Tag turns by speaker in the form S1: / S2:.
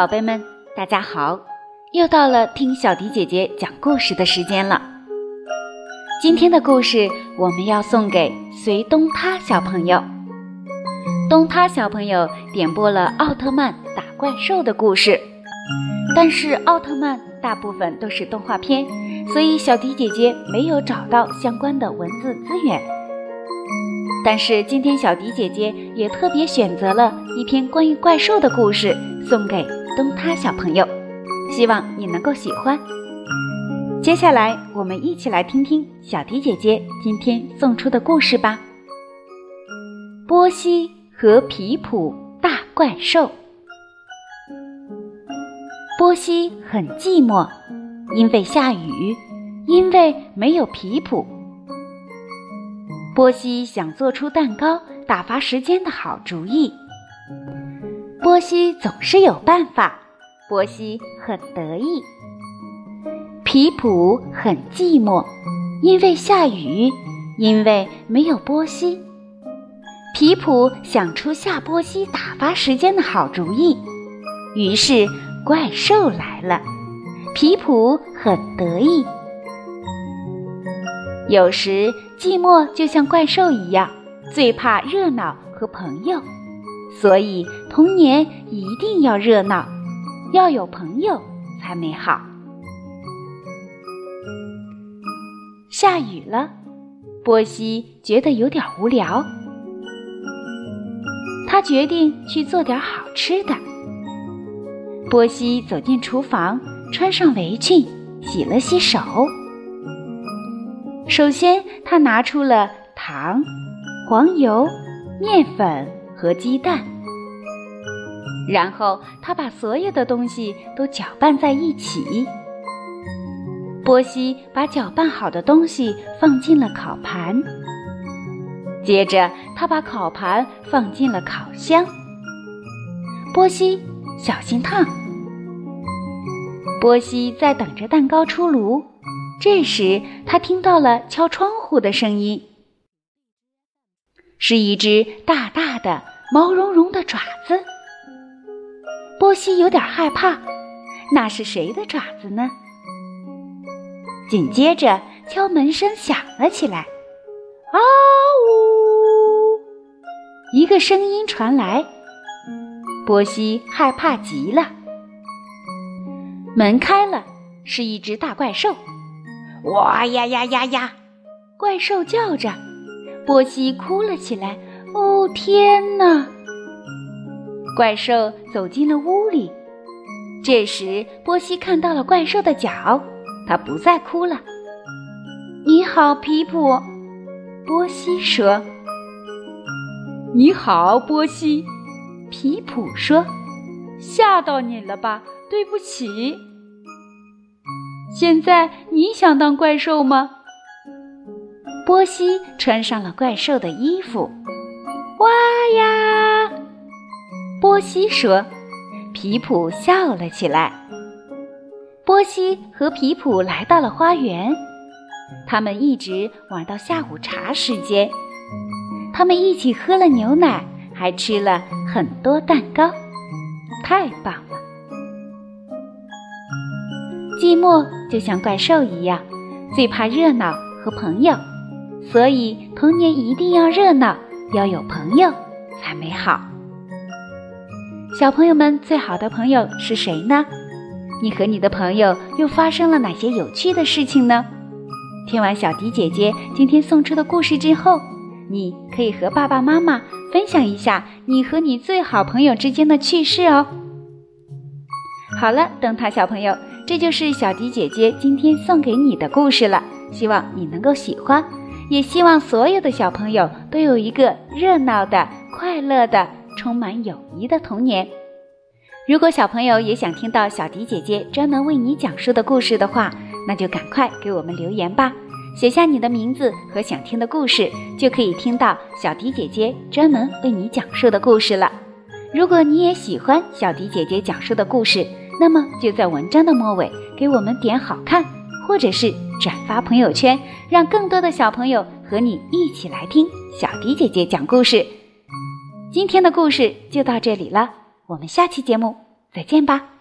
S1: 宝贝们，大家好！又到了听小迪姐姐讲故事的时间了。今天的故事我们要送给随东他小朋友。东他小朋友点播了奥特曼打怪兽的故事，但是奥特曼大部分都是动画片，所以小迪姐姐没有找到相关的文字资源。但是今天小迪姐姐也特别选择了一篇关于怪兽的故事送给东他小朋友。希望你能够喜欢。接下来，我们一起来听听小迪姐姐今天送出的故事吧。波西和皮普大怪兽。波西很寂寞，因为下雨，因为没有皮普。波西想做出蛋糕打发时间的好主意。波西总是有办法。波西很得意，皮普很寂寞，因为下雨，因为没有波西。皮普想出下波西打发时间的好主意，于是怪兽来了，皮普很得意。有时寂寞就像怪兽一样，最怕热闹和朋友，所以童年一定要热闹。要有朋友才美好。下雨了，波西觉得有点无聊，他决定去做点好吃的。波西走进厨房，穿上围裙，洗了洗手。首先，他拿出了糖、黄油、面粉和鸡蛋。然后他把所有的东西都搅拌在一起。波西把搅拌好的东西放进了烤盘，接着他把烤盘放进了烤箱。波西，小心烫！波西在等着蛋糕出炉，这时他听到了敲窗户的声音，是一只大大的、毛茸茸的爪子。波西有点害怕，那是谁的爪子呢？紧接着，敲门声响了起来。啊呜！一个声音传来，波西害怕极了。门开了，是一只大怪兽。哇呀呀呀呀！怪兽叫着，波西哭了起来。哦天哪！怪兽走进了屋里，这时波西看到了怪兽的脚，他不再哭了。你好，皮普，波西说。
S2: 你好，波西，
S1: 皮普说。
S2: 吓到你了吧？对不起。现在你想当怪兽吗？
S1: 波西穿上了怪兽的衣服。哇呀！波西说：“皮普笑了起来。”波西和皮普来到了花园，他们一直玩到下午茶时间。他们一起喝了牛奶，还吃了很多蛋糕，太棒了！寂寞就像怪兽一样，最怕热闹和朋友，所以童年一定要热闹，要有朋友才美好。小朋友们最好的朋友是谁呢？你和你的朋友又发生了哪些有趣的事情呢？听完小迪姐姐今天送出的故事之后，你可以和爸爸妈妈分享一下你和你最好朋友之间的趣事哦。好了，灯塔小朋友，这就是小迪姐姐今天送给你的故事了，希望你能够喜欢，也希望所有的小朋友都有一个热闹的、快乐的。充满友谊的童年。如果小朋友也想听到小迪姐姐专门为你讲述的故事的话，那就赶快给我们留言吧，写下你的名字和想听的故事，就可以听到小迪姐姐专门为你讲述的故事了。如果你也喜欢小迪姐姐讲述的故事，那么就在文章的末尾给我们点好看，或者是转发朋友圈，让更多的小朋友和你一起来听小迪姐姐讲故事。今天的故事就到这里了，我们下期节目再见吧。